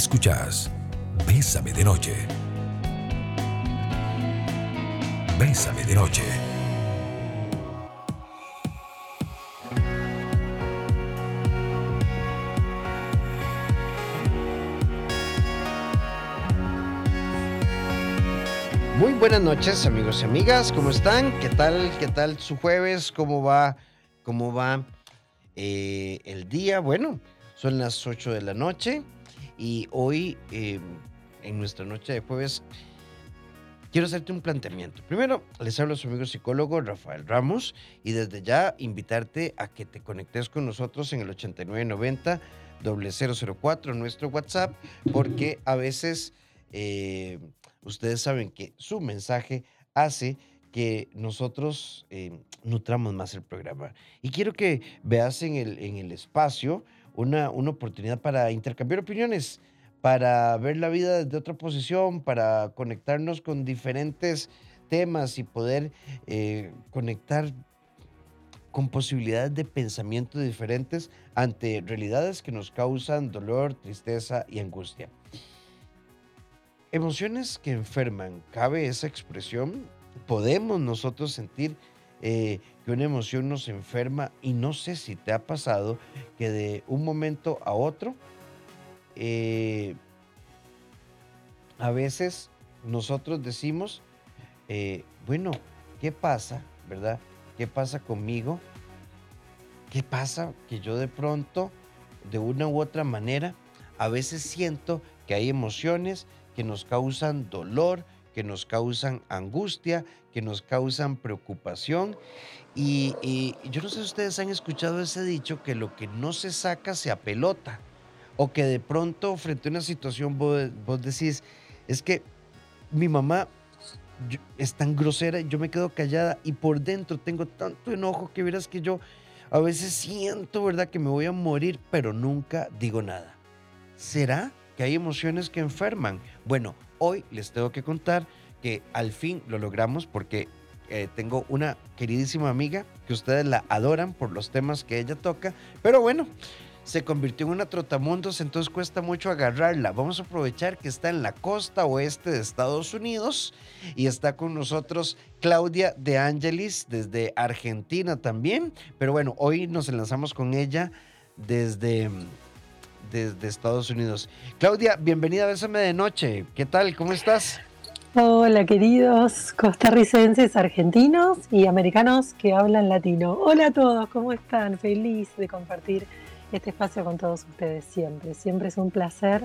Escuchas Bésame de Noche. Bésame de Noche. Muy buenas noches, amigos y amigas. ¿Cómo están? ¿Qué tal? ¿Qué tal su jueves? ¿Cómo va? ¿Cómo va eh, el día? Bueno, son las 8 de la noche y hoy, eh, en nuestra noche de jueves, quiero hacerte un planteamiento. Primero, les hablo a su amigo psicólogo Rafael Ramos y desde ya invitarte a que te conectes con nosotros en el 8990 004, nuestro WhatsApp, porque a veces eh, ustedes saben que su mensaje hace que nosotros eh, nutramos más el programa. Y quiero que veas en el, en el espacio una, una oportunidad para intercambiar opiniones, para ver la vida desde otra posición, para conectarnos con diferentes temas y poder eh, conectar con posibilidades de pensamiento diferentes ante realidades que nos causan dolor, tristeza y angustia. Emociones que enferman, ¿cabe esa expresión? ¿Podemos nosotros sentir eh, que una emoción nos enferma? Y no sé si te ha pasado que de un momento a otro, eh, a veces nosotros decimos, eh, bueno, ¿qué pasa? ¿Verdad? ¿Qué pasa conmigo? ¿Qué pasa que yo de pronto, de una u otra manera, a veces siento que hay emociones que nos causan dolor, que nos causan angustia, que nos causan preocupación. Y, yo no sé si ustedes han escuchado ese dicho que lo que no se saca se apelota. O que de pronto frente a una situación vos, vos decís, es que mi mamá es tan grosera, yo me quedo callada y por dentro tengo tanto enojo que verás que yo a veces siento, ¿verdad?, que me voy a morir, pero nunca digo nada. ¿Será que hay emociones que enferman? Bueno, hoy les tengo que contar que al fin lo logramos porque eh, tengo una queridísima amiga que ustedes la adoran por los temas que ella toca, pero bueno, se convirtió en una trotamundos, entonces cuesta mucho agarrarla. Vamos a aprovechar que está en la costa oeste de Estados Unidos y está con nosotros Claudia de Angelis desde Argentina también, pero bueno, hoy nos enlazamos con ella desde desde Estados Unidos. Claudia, bienvenida a Bésame de Noche. ¿Qué tal? ¿Cómo estás? Hola queridos costarricenses, argentinos y americanos que hablan latino. Hola a todos, ¿cómo están? Feliz de compartir este espacio con todos ustedes siempre. Siempre es un placer.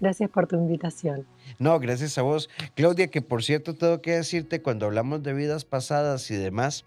Gracias por tu invitación. No, gracias a vos. Claudia, que por cierto tengo que decirte, cuando hablamos de vidas pasadas y demás,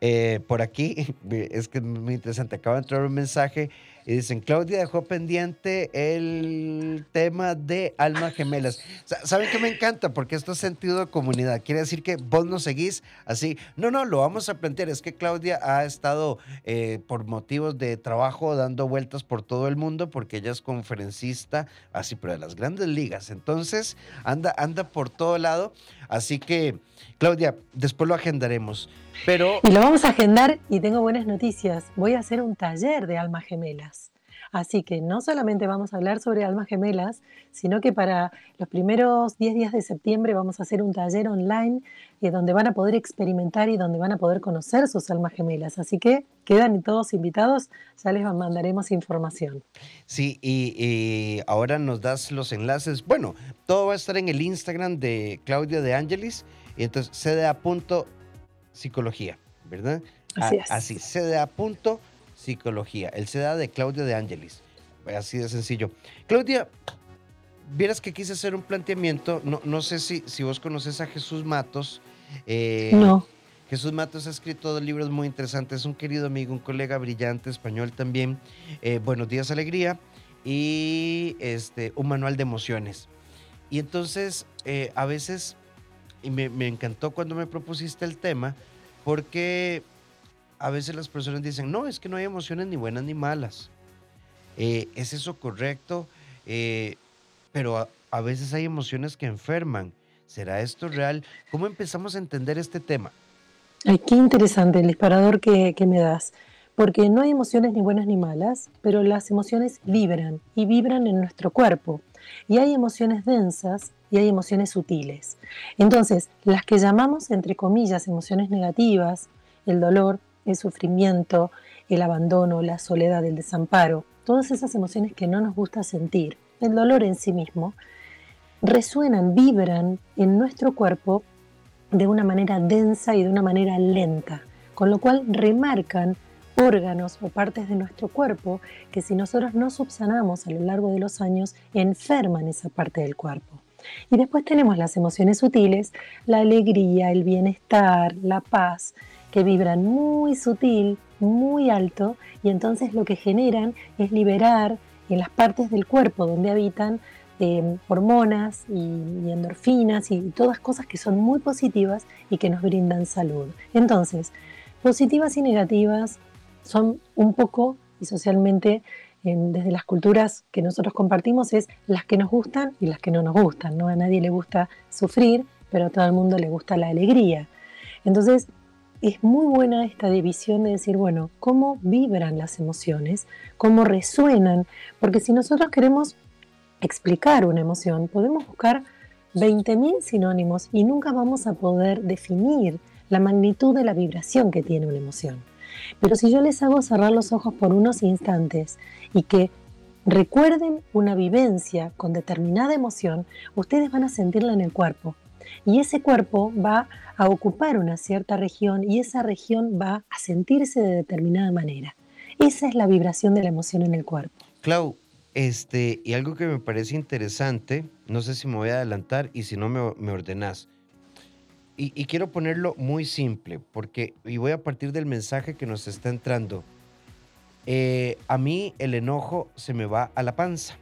eh, por aquí, es que es muy interesante, acaba de entrar un mensaje y dicen, Claudia dejó pendiente el tema de almas gemelas. ¿Saben qué me encanta? Porque esto es sentido de comunidad. Quiere decir que vos nos seguís así. No, no, lo vamos a plantear. Es que Claudia ha estado eh, por motivos de trabajo dando vueltas por todo el mundo porque ella es conferencista, así, pero de las grandes ligas. Entonces, anda, anda por todo lado. Así que, Claudia, después lo agendaremos. Pero... Y lo vamos a agendar y tengo buenas noticias. Voy a hacer un taller de almas gemelas. Así que no solamente vamos a hablar sobre almas gemelas, sino que para los primeros 10 días de septiembre vamos a hacer un taller online y donde van a poder experimentar y donde van a poder conocer sus almas gemelas. Así que quedan todos invitados, ya les mandaremos información. Sí, y, y ahora nos das los enlaces. Bueno, todo va a estar en el Instagram de Claudia de Angelis. Y entonces, cda.psicología, ¿verdad? Así es. Así, cda.psicología Psicología, el CEDA de Claudia de Angelis. Así de sencillo. Claudia, vieras que quise hacer un planteamiento, no, no sé si, si vos conoces a Jesús Matos. Eh, no. Jesús Matos ha escrito dos libros muy interesantes, es un querido amigo, un colega brillante español también. Eh, Buenos días, alegría y este, un manual de emociones. Y entonces, eh, a veces, y me, me encantó cuando me propusiste el tema, porque a veces las personas dicen, no, es que no hay emociones ni buenas ni malas. Eh, ¿Es eso correcto? Eh, pero a, a, veces hay emociones que enferman. ¿Será esto real? ¿Cómo empezamos a entender este tema? Ay, qué interesante el disparador que, que me das. Porque no hay emociones ni buenas ni malas, pero las emociones vibran y vibran en nuestro cuerpo. Y hay emociones densas y hay emociones sutiles. Entonces, las que llamamos, entre comillas, emociones negativas, el dolor, el sufrimiento, el abandono, la soledad, el desamparo, todas esas emociones que no nos gusta sentir, el dolor en sí mismo, resuenan, vibran en nuestro cuerpo de una manera densa y de una manera lenta, con lo cual remarcan órganos o partes de nuestro cuerpo que si nosotros no subsanamos a lo largo de los años, enferman esa parte del cuerpo. Y después tenemos las emociones sutiles, la alegría, el bienestar, la paz, que vibran muy sutil, muy alto, y entonces lo que generan es liberar en las partes del cuerpo donde habitan eh, hormonas y, endorfinas y todas cosas que son muy positivas y que nos brindan salud. Entonces, positivas y negativas son un poco, y socialmente desde las culturas que nosotros compartimos, es las que nos gustan y las que no nos gustan. ¿no? A nadie le gusta sufrir, pero a todo el mundo le gusta la alegría. Entonces, es muy buena esta división de decir, bueno, cómo vibran las emociones, cómo resuenan, porque si nosotros queremos explicar una emoción, podemos buscar 20.000 sinónimos y nunca vamos a poder definir la magnitud de la vibración que tiene una emoción. Pero si yo les hago cerrar los ojos por unos instantes y que recuerden una vivencia con determinada emoción, ustedes van a sentirla en el cuerpo. Y ese cuerpo va a ocupar una cierta región y esa región va a sentirse de determinada manera. Esa es la vibración de la emoción en el cuerpo. Clau, este, y algo que me parece interesante, no sé si me voy a adelantar y si no me, me ordenás y, quiero ponerlo muy simple, porque, y voy a partir del mensaje que nos está entrando. Eh, a mí el enojo se me va a la panza.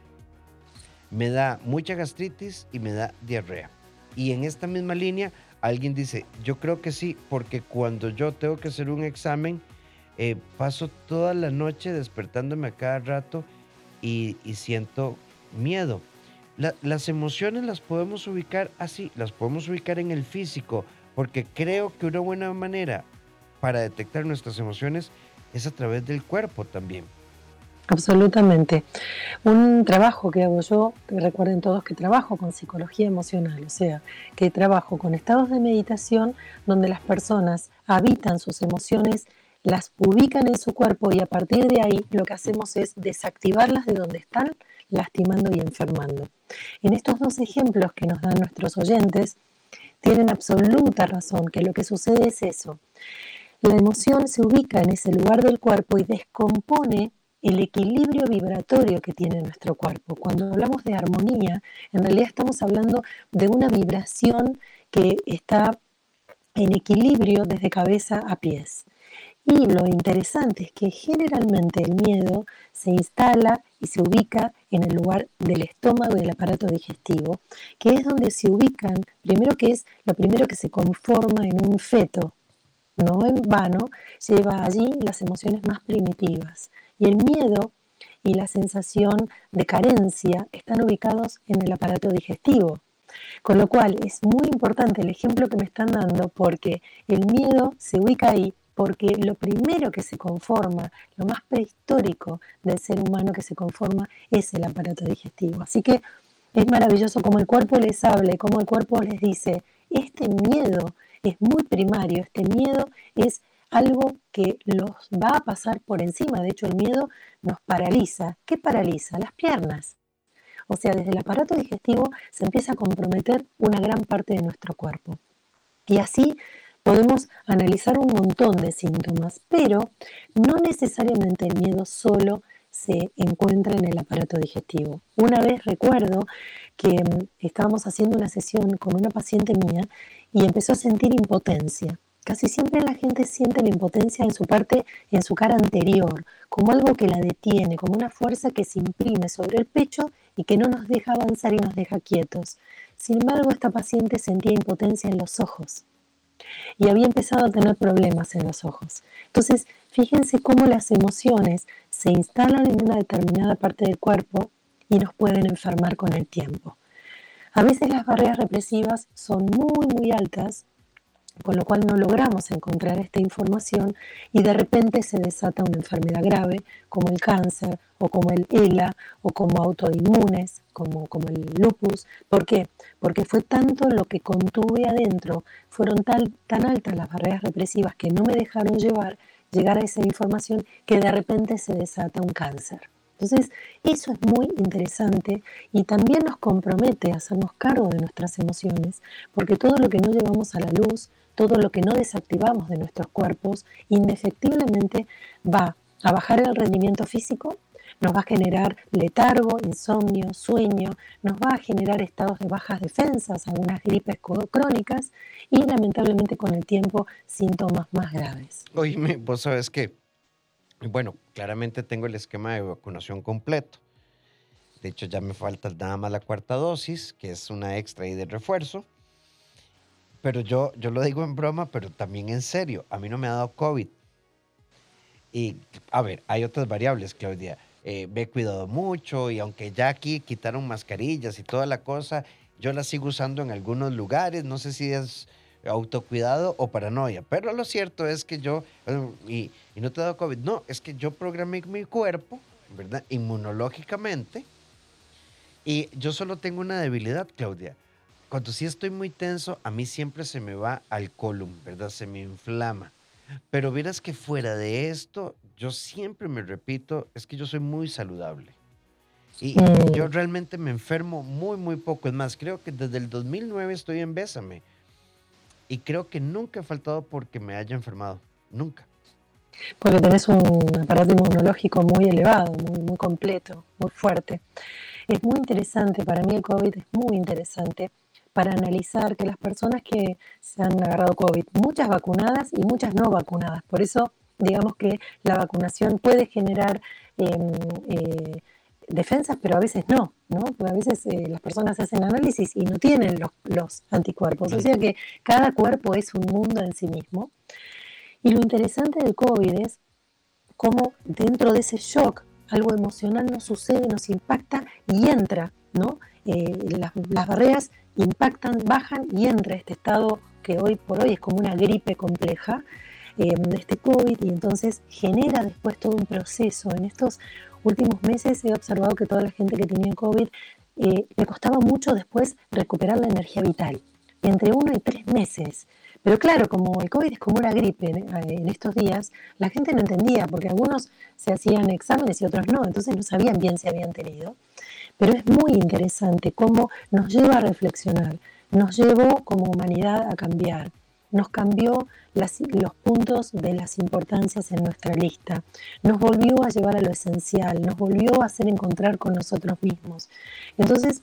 Me da mucha gastritis y me da diarrea. Y en esta misma línea, alguien dice, yo creo que sí, porque cuando yo tengo que hacer un examen, eh, paso toda la noche despertándome a cada rato y, siento miedo las emociones las podemos ubicar así, las podemos ubicar en el físico, porque creo que una buena manera para detectar nuestras emociones es a través del cuerpo también. Absolutamente. Un trabajo que hago yo, recuerden todos que trabajo con psicología emocional, o sea, que trabajo con estados de meditación donde las personas habitan sus emociones, las ubican en su cuerpo y a partir de ahí lo que hacemos es desactivarlas de donde están lastimando y enfermando. En estos dos ejemplos que nos dan nuestros oyentes, tienen absoluta razón que lo que sucede es eso. La emoción se ubica en ese lugar del cuerpo y descompone el equilibrio vibratorio que tiene nuestro cuerpo. Cuando hablamos de armonía, en realidad estamos hablando de una vibración que está en equilibrio desde cabeza a pies. Y lo interesante es que generalmente el miedo se instala y se ubica en el lugar del estómago y del aparato digestivo, que es donde se ubican, primero que es lo primero que se conforma en un feto, no en vano, lleva allí las emociones más primitivas. Y el miedo y la sensación de carencia están ubicados en el aparato digestivo. Con lo cual es muy importante el ejemplo que me están dando porque el miedo se ubica ahí porque lo primero que se conforma, lo más prehistórico del ser humano que se conforma es el aparato digestivo. Así que es maravilloso como el cuerpo les habla y como el cuerpo les dice, este miedo es muy primario, este miedo es algo que los va a pasar por encima. De hecho, el miedo nos paraliza. ¿Qué paraliza? Las piernas. O sea, desde el aparato digestivo se empieza a comprometer una gran parte de nuestro cuerpo. Y así Podemos analizar un montón de síntomas, pero no necesariamente el miedo solo se encuentra en el aparato digestivo. Una vez recuerdo que mm, estábamos haciendo una sesión con una paciente mía y empezó a sentir impotencia. Casi siempre la gente siente la impotencia en su parte, en su cara anterior, como algo que la detiene, como una fuerza que se imprime sobre el pecho y que no nos deja avanzar y nos deja quietos. Sin embargo, esta paciente sentía impotencia en los ojos y había empezado a tener problemas en los ojos. Entonces, fíjense cómo las emociones se instalan en una determinada parte del cuerpo y nos pueden enfermar con el tiempo. A veces las barreras represivas son muy, muy altas con lo cual no logramos encontrar esta información y de repente se desata una enfermedad grave como el cáncer o como el ELA o como autoinmunes, como, como el lupus. ¿Por qué? Porque fue tanto lo que contuve adentro, fueron tan altas las barreras represivas que no me dejaron llevar, llegar a esa información que de repente se desata un cáncer. Entonces, eso es muy interesante y también nos compromete a hacernos cargo de nuestras emociones, porque todo lo que no llevamos a la luz, todo lo que no desactivamos de nuestros cuerpos, indefectiblemente va a bajar el rendimiento físico, nos va a generar letargo, insomnio, sueño, nos va a generar estados de bajas defensas, algunas gripes crónicas y lamentablemente con el tiempo síntomas más graves. Oye, vos sabes que, bueno, claramente tengo el esquema de vacunación completo. De hecho, ya me falta nada más la cuarta dosis, que es una extra y de refuerzo. Pero yo, yo lo digo en broma, pero también en serio. A mí no me ha dado COVID. Y, a ver, hay otras variables, Claudia. Eh, me he cuidado mucho y aunque ya aquí quitaron mascarillas y toda la cosa, yo la sigo usando en algunos lugares. No sé si es autocuidado o paranoia. Pero lo cierto es que yo, y, y no te he dado COVID, no, es que yo programé mi cuerpo, ¿verdad? Inmunológicamente. Y yo solo tengo una debilidad, Claudia cuando sí estoy muy tenso, a mí siempre se me va al colon, ¿verdad? Se me inflama. Pero verás que fuera de esto, yo siempre me repito, es que yo soy muy saludable. Y yo realmente me enfermo muy, muy poco. Es más, creo que desde el 2009 estoy en Bésame. Y creo que nunca he faltado porque me haya enfermado. Nunca. Porque tenés un aparato inmunológico muy elevado, muy, muy completo, muy fuerte. Es muy interesante, para mí el COVID es muy interesante para analizar que las personas que se han agarrado COVID, muchas vacunadas y muchas no vacunadas, por eso digamos que la vacunación puede generar em, eh, defensas, pero a veces no, ¿no? Porque a veces eh, las personas hacen análisis y no tienen los, anticuerpos, o sea que cada cuerpo es un mundo en sí mismo. Y lo interesante del COVID es cómo dentro de ese shock algo emocional nos sucede, nos impacta y entra, ¿no? Eh, las, barreras impactan, bajan y entra este estado que hoy por hoy es como una gripe compleja eh, este COVID y entonces genera después todo un proceso. En estos últimos meses he observado que toda la gente que tenía COVID eh, le costaba mucho después recuperar la energía vital, entre uno y tres meses. Pero claro, como el COVID es como una gripe en estos días, la gente no entendía, porque algunos se hacían exámenes y otros no, entonces no sabían bien si habían tenido. Pero es muy interesante cómo nos lleva a reflexionar, nos llevó como humanidad a cambiar, nos cambió los puntos de las importancias en nuestra lista, nos volvió a llevar a lo esencial, nos volvió a hacer encontrar con nosotros mismos. Entonces,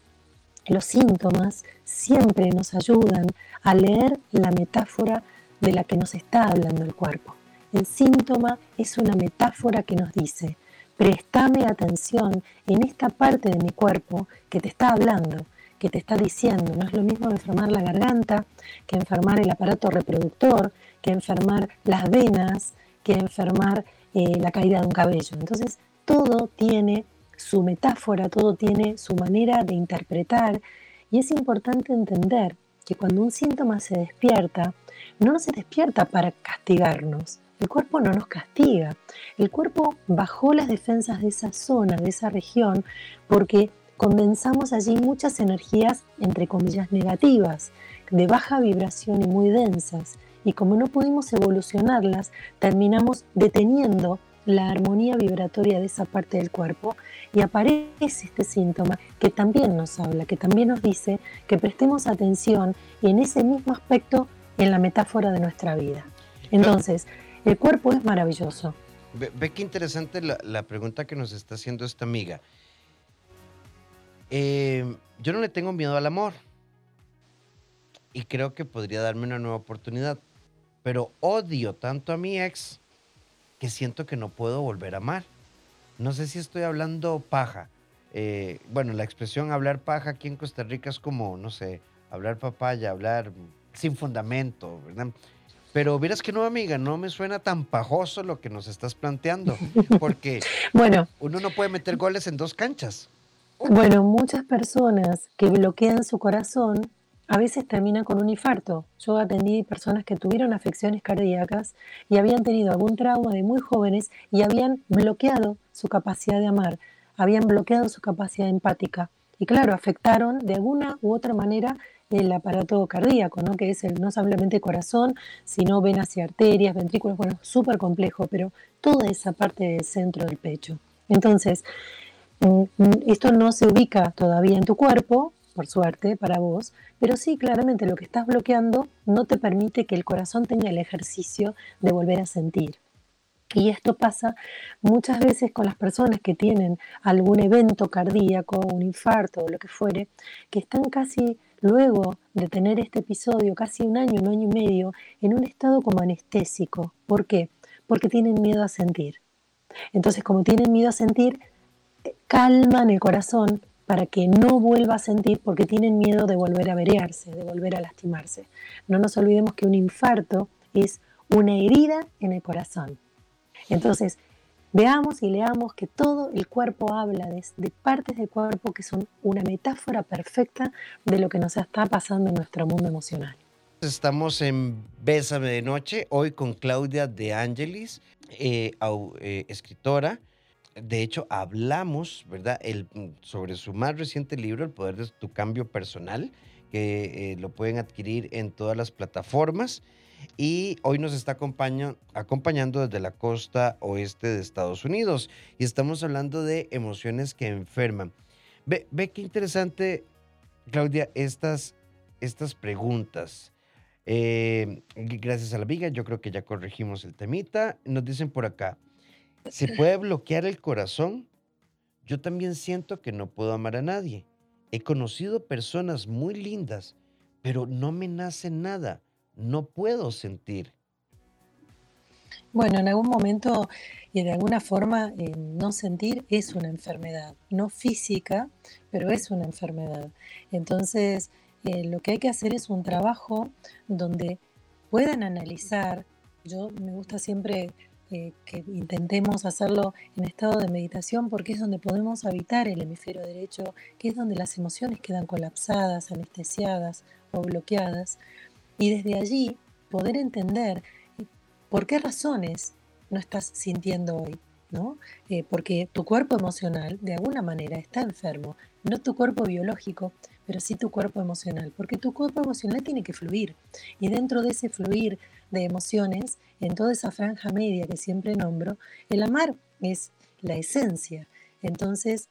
los síntomas siempre nos ayudan a leer la metáfora de la que nos está hablando el cuerpo. El síntoma es una metáfora que nos dice, Préstame atención en esta parte de mi cuerpo que te está hablando, que te está diciendo. No es lo mismo enfermar la garganta que enfermar el aparato reproductor, que enfermar las venas, que enfermar eh, la caída de un cabello. Entonces, todo tiene su metáfora, todo tiene su manera de interpretar y es importante entender que cuando un síntoma se despierta, no se despierta para castigarnos, el cuerpo no nos castiga. El cuerpo bajó las defensas de esa zona, de esa región, porque condensamos allí muchas energías, entre comillas, negativas, de baja vibración y muy densas. Y como no pudimos evolucionarlas, terminamos deteniendo la armonía vibratoria de esa parte del cuerpo y aparece este síntoma que también nos habla, que también nos dice que prestemos atención y en ese mismo aspecto en la metáfora de nuestra vida. Entonces, el cuerpo es maravilloso. Ve, qué interesante la, pregunta que nos está haciendo esta amiga. Eh, yo no le tengo miedo al amor y creo que podría darme una nueva oportunidad, pero odio tanto a mi ex que siento que no puedo volver a amar. No sé si estoy hablando paja. Eh, bueno, la expresión hablar paja aquí en Costa Rica es como, no sé, hablar papaya, hablar sin fundamento, ¿verdad? Pero verás que no, amiga, no me suena tan pajoso lo que nos estás planteando, porque bueno, uno no puede meter goles en dos canchas. Bueno, muchas personas que bloquean su corazón a veces termina con un infarto. Yo atendí personas que tuvieron afecciones cardíacas y habían tenido algún trauma de muy jóvenes y habían bloqueado su capacidad de amar, habían bloqueado su capacidad empática. Y claro, afectaron de alguna u otra manera el aparato cardíaco, ¿no? que es el, no solamente corazón, sino venas y arterias, ventrículos, bueno, súper complejo, pero toda esa parte del centro del pecho. Entonces, mm, mm, esto no se ubica todavía en tu cuerpo, por suerte para vos, pero sí, claramente lo que estás bloqueando no te permite que el corazón tenga el ejercicio de volver a sentir. Y esto pasa muchas veces con las personas que tienen algún evento cardíaco, un infarto o lo que fuere, que están casi luego de tener este episodio, casi un año, un año y medio, en un estado como anestésico. ¿Por qué? Porque tienen miedo a sentir. Entonces, como tienen miedo a sentir, calman el corazón para que no vuelva a sentir porque tienen miedo de volver a verearse, de volver a lastimarse. No nos olvidemos que un infarto es una herida en el corazón. Entonces, veamos y leamos que todo el cuerpo habla de, partes del cuerpo que son una metáfora perfecta de lo que nos está pasando en nuestro mundo emocional. Estamos en Bésame de Noche, hoy con Claudia De Angelis, eh, eh, escritora. De hecho, hablamos, ¿verdad?, El, sobre su más reciente libro, El Poder de tu Cambio Personal, que eh, lo pueden adquirir en todas las plataformas y hoy nos está acompañando desde la costa oeste de Estados Unidos y estamos hablando de emociones que enferman. Ve, ve qué interesante, Claudia, estas, estas preguntas. Eh, gracias a la viga, yo creo que ya corregimos el temita. Nos dicen por acá, ¿se puede bloquear el corazón? Yo también siento que no puedo amar a nadie. He conocido personas muy lindas, pero no me nace nada no puedo sentir. Bueno, en algún momento y de alguna forma eh, no sentir es una enfermedad, no física, pero es una enfermedad. Entonces, eh, lo que hay que hacer es un trabajo donde puedan analizar, yo me gusta siempre eh, que intentemos hacerlo en estado de meditación porque es donde podemos habitar el hemisferio derecho, que es donde las emociones quedan colapsadas, anestesiadas o bloqueadas y desde allí poder entender por qué razones no estás sintiendo hoy, ¿no? Eh, porque tu cuerpo emocional de alguna manera está enfermo, no tu cuerpo biológico, pero sí tu cuerpo emocional, porque tu cuerpo emocional tiene que fluir y dentro de ese fluir de emociones, en toda esa franja media que siempre nombro, el amar es la esencia. Entonces,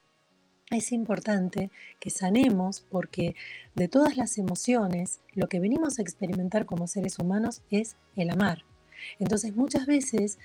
es importante que sanemos porque de todas las emociones, lo que venimos a experimentar como seres humanos es el amar. Entonces muchas veces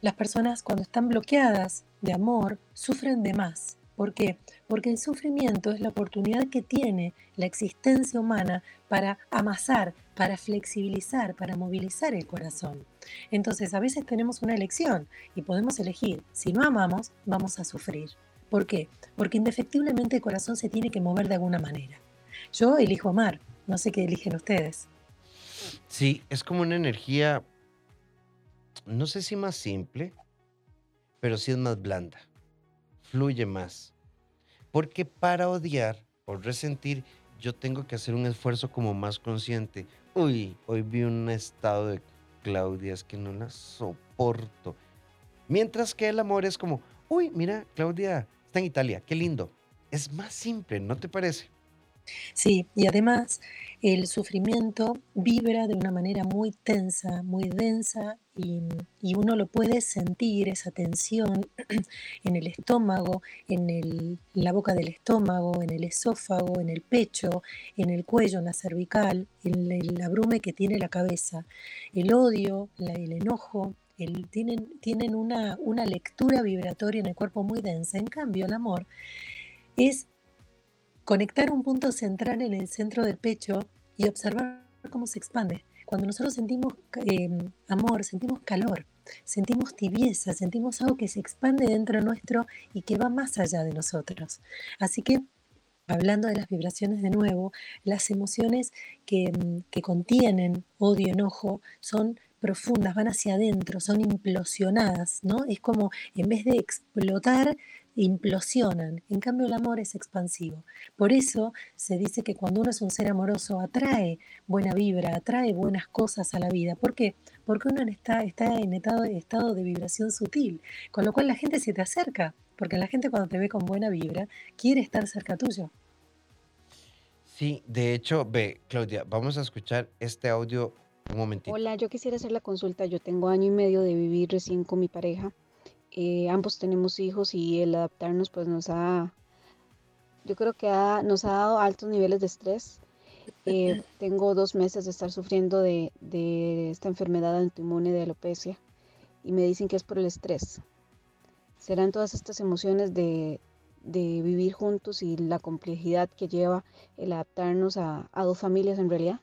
las personas cuando están bloqueadas de amor sufren de más. ¿Por qué? Porque el sufrimiento es la oportunidad que tiene la existencia humana para amasar, para flexibilizar, para movilizar el corazón. Entonces a veces tenemos una elección y podemos elegir, si no amamos, vamos a sufrir. ¿Por qué? Porque indefectiblemente el corazón se tiene que mover de alguna manera. Yo elijo amar, no sé qué eligen ustedes. Sí, es como una energía, no sé si más simple, pero sí es más blanda, fluye más. Porque para odiar o resentir, yo tengo que hacer un esfuerzo como más consciente. Uy, hoy vi un estado de Claudia, es que no la soporto. Mientras que el amor es como, uy, mira, Claudia está en Italia, qué lindo. Es más simple, ¿no te parece? Sí, y además el sufrimiento vibra de una manera muy tensa, muy densa y, uno lo puede sentir, esa tensión en el estómago, en la boca del estómago, en el esófago, en el pecho, en el cuello, en la cervical, en el abrume que tiene la cabeza. El odio, el enojo, tienen, tienen una, una lectura vibratoria en el cuerpo muy densa. En cambio, el amor es conectar un punto central en el centro del pecho y observar cómo se expande. Cuando nosotros sentimos em, amor, sentimos calor, sentimos tibieza, sentimos algo que se expande dentro nuestro y que va más allá de nosotros. Así que, hablando de las vibraciones de nuevo, las emociones que, em, que contienen odio, enojo, son profundas, van hacia adentro, son implosionadas, ¿no? Es como en vez de explotar, implosionan. En cambio, el amor es expansivo. Por eso se dice que cuando uno es un ser amoroso, atrae buena vibra, atrae buenas cosas a la vida. ¿Por qué? Porque uno está, está en estado, estado de vibración sutil, con lo cual la gente se te acerca, porque la gente cuando te ve con buena vibra quiere estar cerca tuyo. Sí, de hecho, ve, Claudia, vamos a escuchar este audio un momentito. Hola, yo quisiera hacer la consulta. Yo tengo año y medio de vivir recién con mi pareja. Eh, ambos tenemos hijos y el adaptarnos pues nos ha, yo creo que nos ha dado altos niveles de estrés. Eh, tengo dos meses de estar sufriendo de, de esta enfermedad autoinmune de alopecia y me dicen que es por el estrés. ¿Serán todas estas emociones de, de vivir juntos y la complejidad que lleva el adaptarnos a, dos familias en realidad?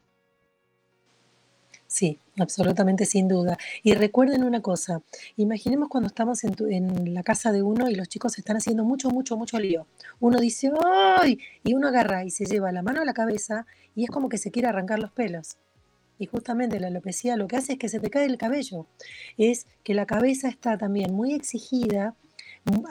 Sí, absolutamente sin duda. Y recuerden una cosa, imaginemos cuando estamos en, en, la casa de uno y los chicos están haciendo mucho, mucho, mucho lío. Uno dice, ¡ay! Y uno agarra y se lleva la mano a la cabeza y es como que se quiere arrancar los pelos. Y justamente la alopecia lo que hace es que se te cae el cabello. Es que la cabeza está también muy exigida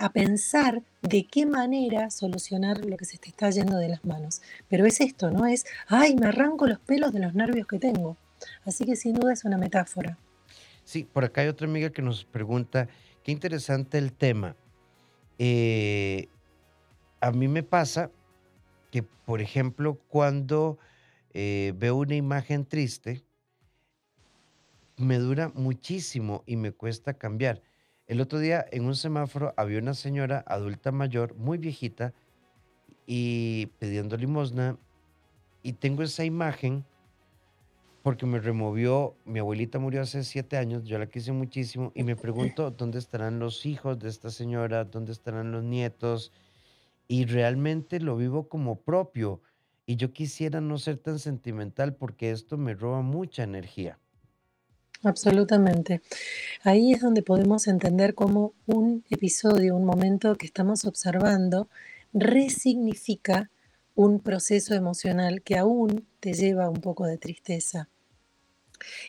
a pensar de qué manera solucionar lo que se te está yendo de las manos. Pero es esto, ¿no? Es, ay, me arranco los pelos de los nervios que tengo. Así que sin duda es una metáfora. Sí, por acá hay otra amiga que nos pregunta, qué interesante el tema. Eh, a mí me pasa que, por ejemplo, cuando eh, veo una imagen triste, me dura muchísimo y me cuesta cambiar. El otro día en un semáforo había una señora adulta mayor, muy viejita, y pidiendo limosna. Y tengo esa imagen porque me removió, mi abuelita murió hace siete años, yo la quise muchísimo, y me pregunto dónde estarán los hijos de esta señora, dónde estarán los nietos, y realmente lo vivo como propio. Y yo quisiera no ser tan sentimental porque esto me roba mucha energía. Absolutamente. Ahí es donde podemos entender cómo un episodio, un momento que estamos observando, resignifica un proceso emocional que aún te lleva un poco de tristeza.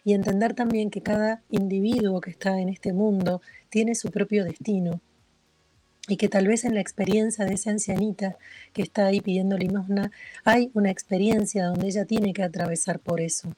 Y entender también que cada individuo que está en este mundo tiene su propio destino y que tal vez en la experiencia de esa ancianita que está ahí pidiendo limosna hay una experiencia donde ella tiene que atravesar por eso.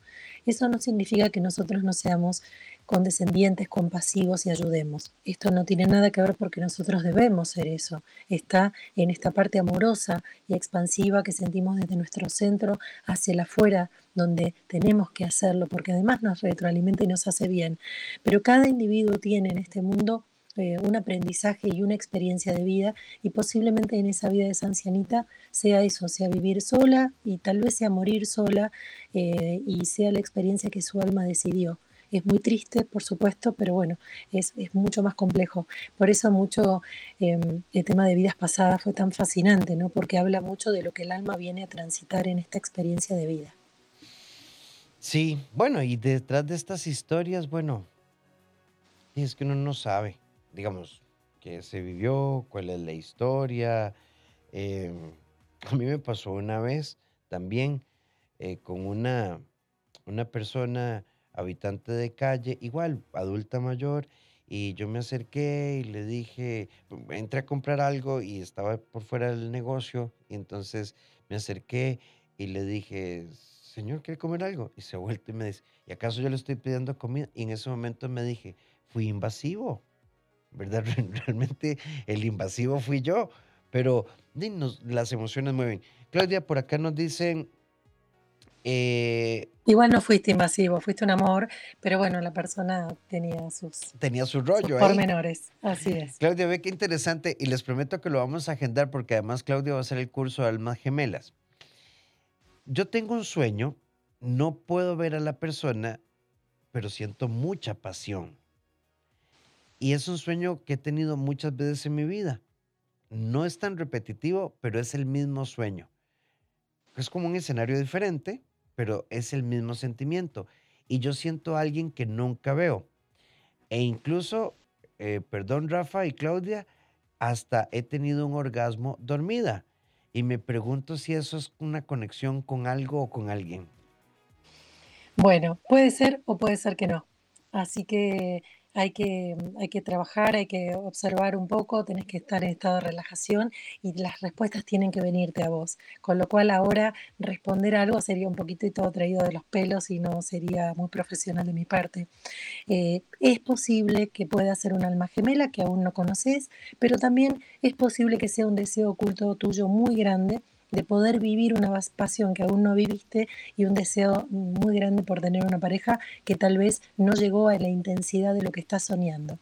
Eso no significa que nosotros no seamos condescendientes, compasivos y ayudemos. Esto no tiene nada que ver porque nosotros debemos ser eso. Está en esta parte amorosa y expansiva que sentimos desde nuestro centro hacia el afuera, donde tenemos que hacerlo, porque además nos retroalimenta y nos hace bien. Pero cada individuo tiene en este mundo eh, un aprendizaje y una experiencia de vida y posiblemente en esa vida de esa ancianita sea eso, sea vivir sola y tal vez sea morir sola eh, y sea la experiencia que su alma decidió. Es muy triste, por supuesto, pero bueno, es, mucho más complejo. Por eso mucho em, el tema de vidas pasadas fue tan fascinante, ¿no? Porque habla mucho de lo que el alma viene a transitar en esta experiencia de vida. Sí, bueno, y detrás de estas historias, bueno, es que uno no sabe digamos, que se vivió, cuál es la historia. Em, a mí me pasó una vez también eh, con una, una persona habitante de calle, igual, adulta mayor, y yo me acerqué y le dije, entré a comprar algo y estaba por fuera del negocio, y entonces me acerqué y le dije, señor, ¿quiere comer algo? Y se ha vuelto y me dice, ¿y acaso yo le estoy pidiendo comida? Y en ese momento me dije, fui invasivo. ¿verdad? Realmente el invasivo fui yo, pero dinos, las emociones mueven. Claudia, por acá nos dicen... Eh, Igual no fuiste invasivo, fuiste un amor, pero bueno, la persona tenía sus... Tenía su rollo. Sus pormenores, así es. Claudia, ve qué interesante y les prometo que lo vamos a agendar porque además Claudia va a hacer el curso de almas gemelas. Yo tengo un sueño, no puedo ver a la persona, pero siento mucha pasión. Y es un sueño que he tenido muchas veces en mi vida. No es tan repetitivo, pero es el mismo sueño. Es como un escenario diferente, pero es el mismo sentimiento. Y yo siento a alguien que nunca veo. E incluso, eh, perdón Rafa y Claudia, hasta he tenido un orgasmo dormida. Y me pregunto si eso es una conexión con algo o con alguien. Bueno, puede ser o puede ser que no. Así que hay que, hay que trabajar, hay que observar un poco, tenés que estar en estado de relajación y las respuestas tienen que venirte a vos. Con lo cual ahora responder algo sería un poquitito traído de los pelos y no sería muy profesional de mi parte. Eh, es posible que pueda ser un alma gemela que aún no conoces, pero también es posible que sea un deseo oculto tuyo muy grande de poder vivir una pasión que aún no viviste y un deseo muy grande por tener una pareja que tal vez no llegó a la intensidad de lo que estás soñando.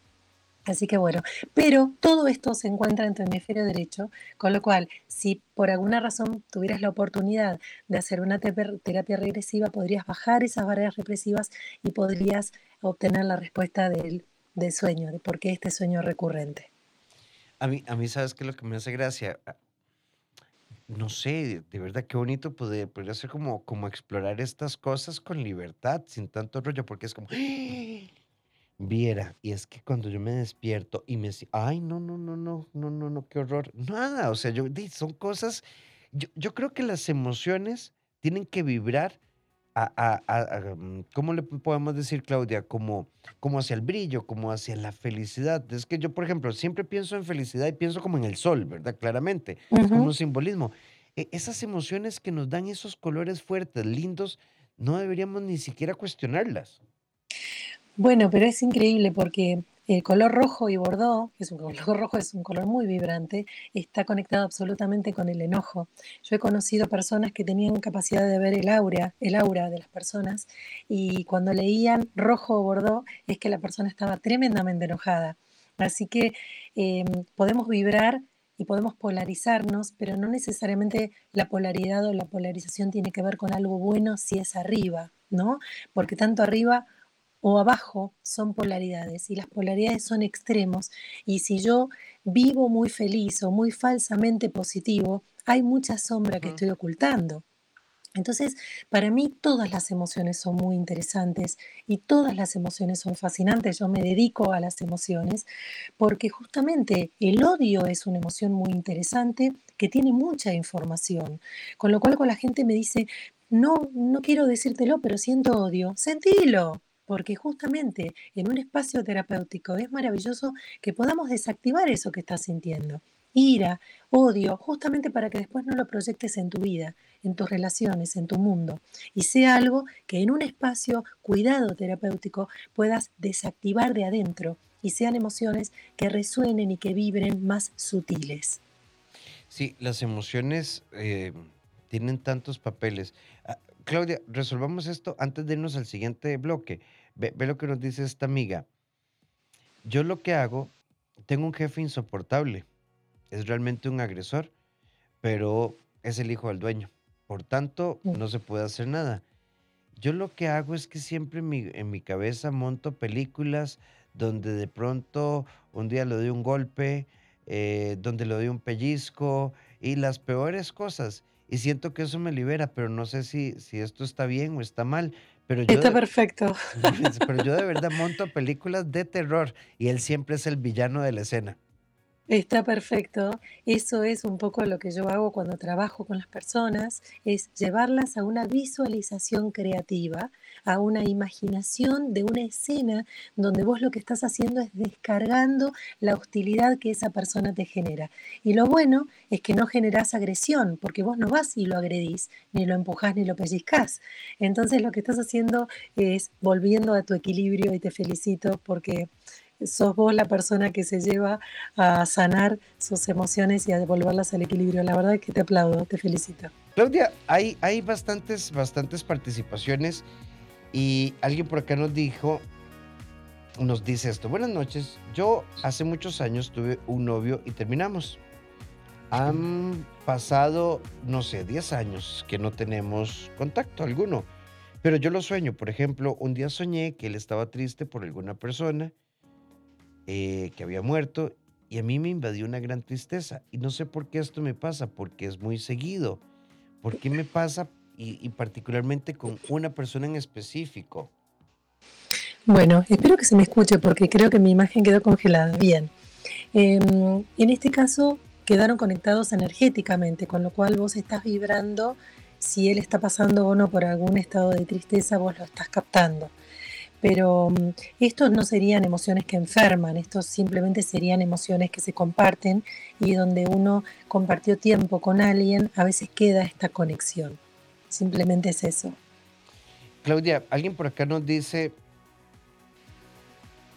Así que bueno, pero todo esto se encuentra en tu hemisferio derecho, con lo cual, si por alguna razón tuvieras la oportunidad de hacer una terapia regresiva, podrías bajar esas barreras represivas y podrías obtener la respuesta del, sueño, de por qué este sueño recurrente. A mí, a mí, ¿sabes qué es lo que me hace gracia? No sé, de verdad, qué bonito poder, podría ser como, como explorar estas cosas con libertad, sin tanto rollo, porque es como, viera, y es que cuando yo me despierto y me, ay, no, no, no, no, no, no, no, qué horror, nada, o sea, yo, son cosas, yo, yo creo que las emociones tienen que vibrar a, mm, ¿cómo le podemos decir, Claudia? Como, como hacia el brillo, como hacia la felicidad. Es que yo, por ejemplo, siempre pienso en felicidad y pienso como en el sol, ¿verdad? Claramente, es como un simbolismo. E, esas emociones que nos dan esos colores fuertes, lindos, no deberíamos ni siquiera cuestionarlas. Bueno, pero es increíble porque el color rojo y bordó, que es un color rojo, es un color muy vibrante, está conectado absolutamente con el enojo. Yo he conocido personas que tenían capacidad de ver el aura, el aura de las personas, y cuando leían rojo o bordó, es que la persona estaba tremendamente enojada. Así que em, podemos vibrar y podemos polarizarnos, pero no necesariamente la polaridad o la polarización tiene que ver con algo bueno si es arriba, ¿no? Porque tanto arriba o abajo son polaridades y las polaridades son extremos y si yo vivo muy feliz o muy falsamente positivo, hay mucha sombra que estoy ocultando. Entonces, para mí todas las emociones son muy interesantes y todas las emociones son fascinantes. Yo me dedico a las emociones porque justamente el odio es una emoción muy interesante que tiene mucha información. Con lo cual, cuando la gente me dice, no, no quiero decírtelo, pero siento odio, sentilo porque justamente en un espacio terapéutico es maravilloso que podamos desactivar eso que estás sintiendo. Ira, odio, justamente para que después no lo proyectes en tu vida, en tus relaciones, en tu mundo, y sea algo que en un espacio cuidado terapéutico puedas desactivar de adentro y sean emociones que resuenen y que vibren más sutiles. Sí, las emociones eh, tienen tantos papeles. Ah, Claudia, resolvamos esto antes de irnos al siguiente bloque. Ve, lo que nos dice esta amiga. Yo lo que hago, tengo un jefe insoportable. Es realmente un agresor, pero es el hijo del dueño. Por tanto, no se puede hacer nada. Yo lo que hago es que siempre en mi, en mi cabeza monto películas donde de pronto un día le doy un golpe, eh, donde le doy un pellizco y las peores cosas. Y siento que eso me libera, pero no sé si, si esto está bien o está mal. Pero yo Está perfecto. pero yo de verdad monto películas de terror y él siempre es el villano de la escena. Está perfecto. Eso es un poco lo que yo hago cuando trabajo con las personas, es llevarlas a una visualización creativa, a una imaginación de una escena donde vos lo que estás haciendo es descargando la hostilidad que esa persona te genera. Y lo bueno es que no generás agresión, porque vos no vas y lo agredís, ni lo empujás ni lo pellizcás. Entonces lo que estás haciendo es volviendo a tu equilibrio y te felicito porque sos vos la persona que se lleva a sanar sus emociones y a devolverlas al equilibrio. La verdad es que te aplaudo, te felicito. Claudia, hay, hay bastantes, bastantes participaciones y alguien por acá nos dijo, nos dice esto, buenas noches, yo hace muchos años tuve un novio y terminamos. Han pasado, no sé, 10 años que no tenemos contacto alguno. Pero yo lo sueño, por ejemplo, un día soñé que él estaba triste por alguna persona eh, que había muerto y a mí me invadió una gran tristeza. Y no sé por qué esto me pasa, porque es muy seguido. ¿Por qué me pasa y, particularmente con una persona en específico? Bueno, espero que se me escuche porque creo que mi imagen quedó congelada. Bien. Em, en este caso quedaron conectados energéticamente, con lo cual vos estás vibrando, si él está pasando o no por algún estado de tristeza, vos lo estás captando. Pero mm, estos no serían emociones que enferman, estos simplemente serían emociones que se comparten y donde uno compartió tiempo con alguien, a veces queda esta conexión. Simplemente es eso. Claudia, alguien por acá nos dice,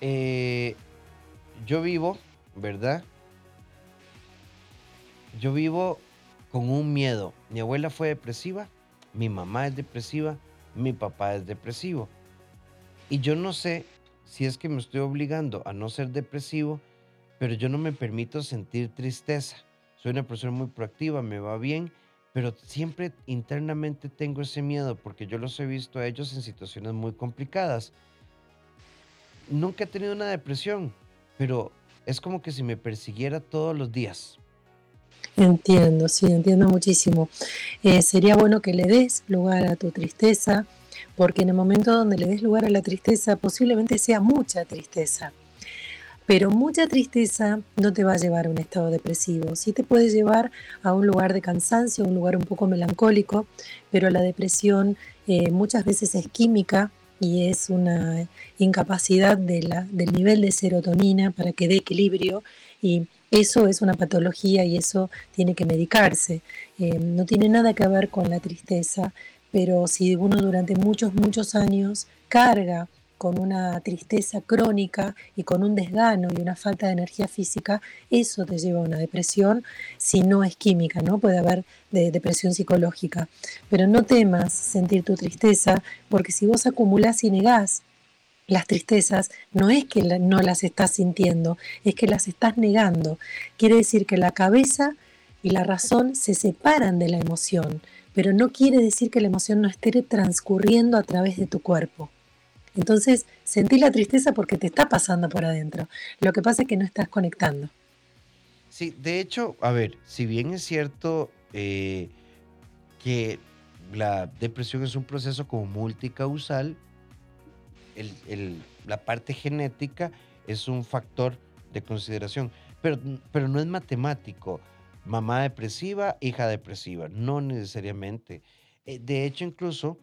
eh, yo vivo, ¿verdad? Yo vivo con un miedo. Mi abuela fue depresiva, mi mamá es depresiva, mi papá es depresivo. Y yo no sé si es que me estoy obligando a no ser depresivo, pero yo no me permito sentir tristeza. Soy una persona muy proactiva, me va bien, pero siempre internamente tengo ese miedo porque yo los he visto a ellos en situaciones muy complicadas. Nunca he tenido una depresión, pero es como que si me persiguiera todos los días. Entiendo, sí, entiendo muchísimo. Eh, sería bueno que le des lugar a tu tristeza, porque en el momento donde le des lugar a la tristeza, posiblemente sea mucha tristeza. Pero mucha tristeza no te va a llevar a un estado depresivo. Sí te puede llevar a un lugar de cansancio, un lugar un poco melancólico, pero la depresión eh, muchas veces es química y es una incapacidad del nivel de serotonina para que dé equilibrio y eso es una patología y eso tiene que medicarse. Eh, no tiene nada que ver con la tristeza, pero si uno durante muchos, muchos años carga con una tristeza crónica y con un desgano y una falta de energía física, eso te lleva a una depresión si no es química, ¿no? Puede haber de depresión psicológica. Pero no temas sentir tu tristeza, porque si vos acumulás y negás las tristezas no es que no las estás sintiendo, es que las estás negando. Quiere decir que la cabeza y la razón se separan de la emoción, pero no quiere decir que la emoción no esté transcurriendo a través de tu cuerpo. Entonces, sentí la tristeza porque te está pasando por adentro. Lo que pasa es que no estás conectando. Sí, de hecho, a ver, si bien es cierto eh, que la depresión es un proceso como multicausal, la parte genética es un factor de consideración, pero, pero no es matemático. Mamá depresiva, hija depresiva, no necesariamente. Eh, de hecho, incluso,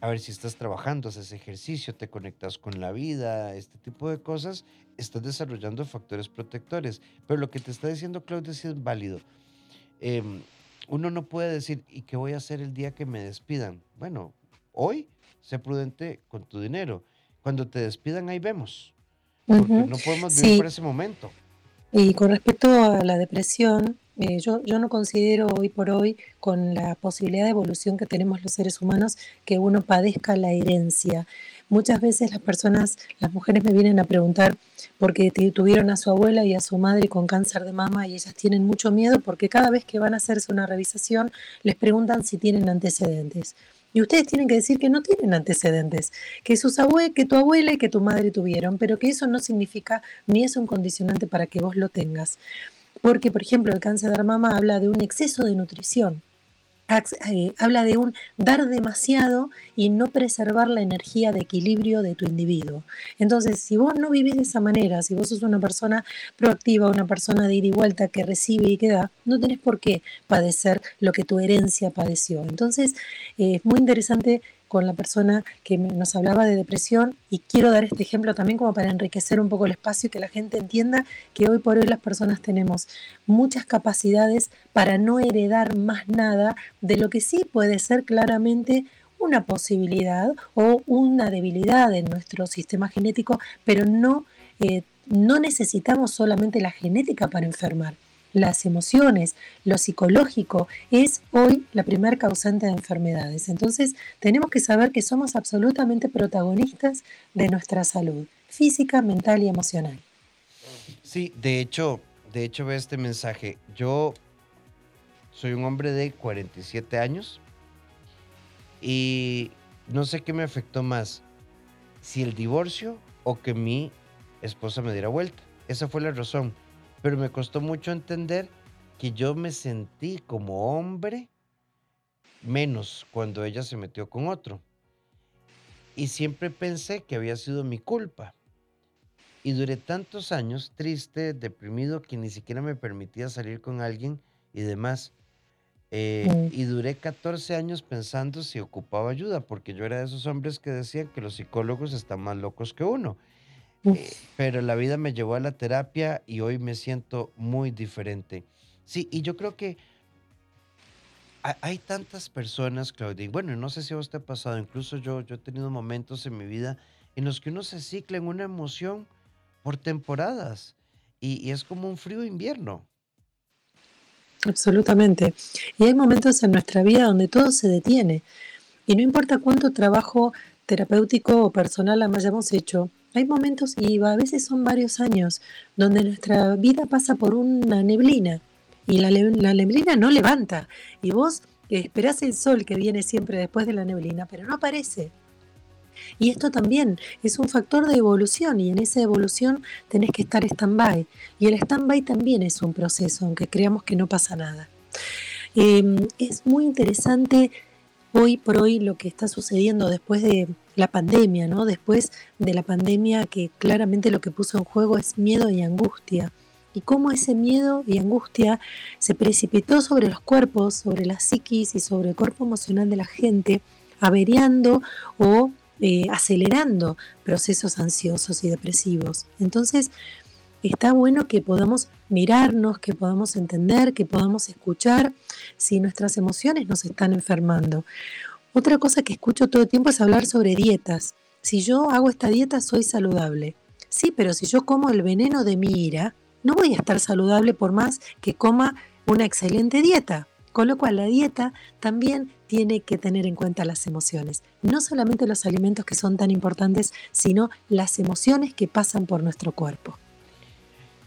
a ver si estás trabajando, haces ejercicio, te conectas con la vida, este tipo de cosas, estás desarrollando factores protectores. Pero lo que te está diciendo Claudia sí es válido. Em, uno no puede decir, ¿y qué voy a hacer el día que me despidan? Bueno, hoy sé prudente con tu dinero cuando te despidan ahí vemos. Porque no podemos vivir por ese momento. Y con respecto a la depresión, eh, yo, yo no considero hoy por hoy, con la posibilidad de evolución que tenemos los seres humanos, que uno padezca la herencia. Muchas veces las personas, las mujeres me vienen a preguntar porque tuvieron a su abuela y a su madre con cáncer de mama y ellas tienen mucho miedo porque cada vez que van a hacerse una revisación les preguntan si tienen antecedentes. Y ustedes tienen que decir que no tienen antecedentes, que sus abuelos, que tu abuela y que tu madre tuvieron, pero que eso no significa ni es un condicionante para que vos lo tengas. Porque, por ejemplo, el cáncer de mama habla de un exceso de nutrición. Eh, habla de un dar demasiado y no preservar la energía de equilibrio de tu individuo. Entonces, si vos no vivís de esa manera, si vos sos una persona proactiva, una persona de ida y vuelta que recibe y que da, no tenés por qué padecer lo que tu herencia padeció. Entonces, eh, es muy interesante con la persona que nos hablaba de depresión y quiero dar este ejemplo también como para enriquecer un poco el espacio y que la gente entienda que hoy por hoy las personas tenemos muchas capacidades para no heredar más nada de lo que sí puede ser claramente una posibilidad o una debilidad en nuestro sistema genético, pero no, eh, no necesitamos solamente la genética para enfermar las emociones, lo psicológico, es hoy la primer causante de enfermedades. Entonces, tenemos que saber que somos absolutamente protagonistas de nuestra salud física, mental y emocional. Sí, de hecho, de hecho ve este mensaje. Yo soy un hombre de 47 años y no sé qué me afectó más, si el divorcio o que mi esposa me diera vuelta. Esa fue la razón pero me costó mucho entender que yo me sentí como hombre menos cuando ella se metió con otro. Y siempre pensé que había sido mi culpa. Y duré tantos años triste, deprimido, que ni siquiera me permitía salir con alguien y demás. eh, y duré 14 años pensando si ocupaba ayuda, porque yo era de esos hombres que decían que los psicólogos están más locos que uno. Pero la vida me llevó a la terapia y hoy me siento muy diferente. Sí, y yo creo que ha- hay tantas personas, Claudia, y bueno, no sé si a vos te ha pasado, incluso yo, yo he tenido momentos en mi vida en los que uno se cicla en una emoción por temporadas y, y es como un frío invierno. absolutamente. Y hay momentos en nuestra vida donde todo se detiene. Y no importa cuánto trabajo terapéutico o personal hayamos hecho, hay momentos, y a veces son varios años, donde nuestra vida pasa por una neblina y la, neblina no levanta. Y vos esperás el sol que viene siempre después de la neblina, pero no aparece. Y esto también es un factor de evolución y en esa evolución tenés que estar stand-by. Y el stand-by también es un proceso, aunque creamos que no pasa nada. Eh, es muy interesante hoy por hoy lo que está sucediendo después de la pandemia, ¿no? Después de la pandemia que claramente lo que puso en juego es miedo y angustia. Y cómo ese miedo y angustia se precipitó sobre los cuerpos, sobre la psiquis y sobre el cuerpo emocional de la gente, averiando o eh, acelerando procesos ansiosos y depresivos. Entonces, está bueno que podamos mirarnos, que podamos entender, que podamos escuchar si nuestras emociones nos están enfermando. Otra cosa que escucho todo el tiempo es hablar sobre dietas. Si yo hago esta dieta soy saludable. Sí, pero si yo como el veneno de mi ira, no voy a estar saludable por más que coma una excelente dieta. Con lo cual la dieta también tiene que tener en cuenta las emociones. No solamente los alimentos que son tan importantes, sino las emociones que pasan por nuestro cuerpo.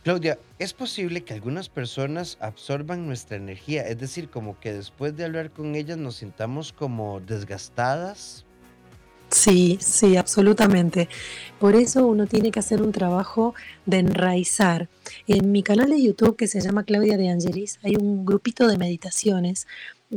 Claudia, ¿es posible que algunas personas absorban nuestra energía? Es decir, como que después de hablar con ellas nos sintamos como desgastadas. Sí, sí, absolutamente. Por eso uno tiene que hacer un trabajo de enraizar. En mi canal de YouTube que se llama Claudia de Angelis hay un grupito de meditaciones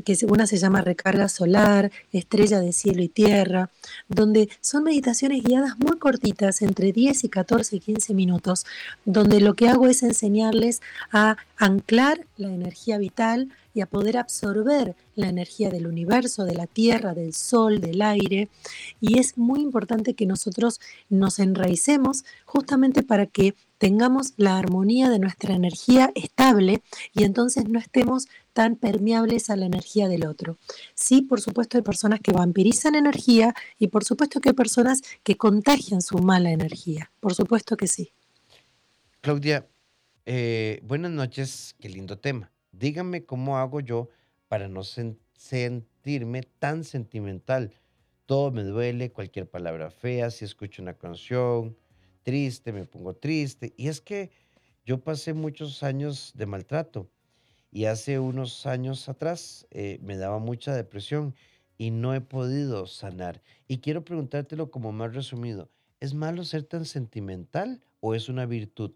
que una se llama Recarga Solar, Estrella de Cielo y Tierra, donde son meditaciones guiadas muy cortitas, entre 10 y 14 y 15 minutos, donde lo que hago es enseñarles a anclar la energía vital y a poder absorber la energía del universo, de la tierra, del sol, del aire. Y es muy importante que nosotros nos enraicemos justamente para que tengamos la armonía de nuestra energía estable y entonces no estemos tan permeables a la energía del otro. Sí, por supuesto hay personas que vampirizan energía y por supuesto que hay personas que contagian su mala energía. Por supuesto que sí. Claudia, eh, buenas noches, qué lindo tema. Dígame cómo hago yo para no sen- sentirme tan sentimental. Todo me duele, cualquier palabra fea, si escucho una canción triste, me pongo triste. Y es que yo pasé muchos años de maltrato y hace unos años atrás eh, me daba mucha depresión y no he podido sanar. Y quiero preguntártelo como más resumido. ¿Es malo ser tan sentimental o es una virtud?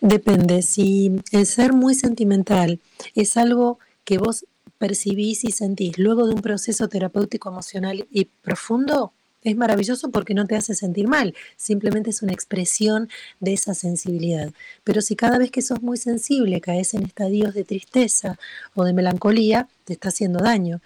Depende, si el ser muy sentimental es algo que vos percibís y sentís luego de un proceso terapéutico emocional y profundo, es maravilloso porque no te hace sentir mal, simplemente es una expresión de esa sensibilidad. Pero si cada vez que sos muy sensible caes en estadios de tristeza o de melancolía, te está haciendo daño.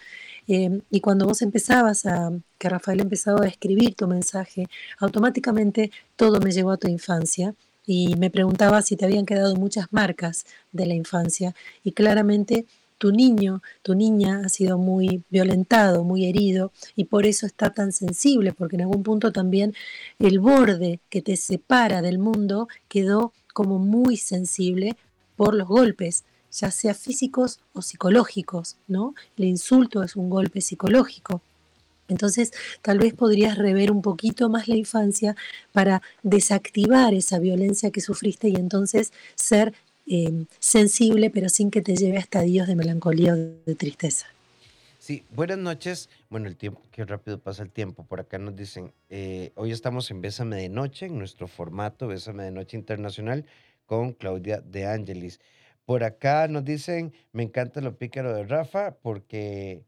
Eh, y cuando vos empezabas a, que Rafael empezaba a escribir tu mensaje, automáticamente todo me llevó a tu infancia y me preguntaba si te habían quedado muchas marcas de la infancia y claramente tu niño, tu niña ha sido muy violentado, muy herido y por eso está tan sensible, porque en algún punto también el borde que te separa del mundo quedó como muy sensible por los golpes, ya sea físicos o psicológicos, ¿no? El insulto es un golpe psicológico. Entonces, tal vez podrías rever un poquito más la infancia para desactivar esa violencia que sufriste y entonces ser eh, sensible, pero sin que te lleve a estadios de melancolía o de tristeza. Sí, buenas noches. Bueno, el tiempo, qué rápido pasa el tiempo. Por acá nos dicen, eh, hoy estamos en Bésame de Noche, en nuestro formato Bésame de Noche Internacional con Claudia de Angelis. Por acá nos dicen, me encanta lo pícaro de Rafa porque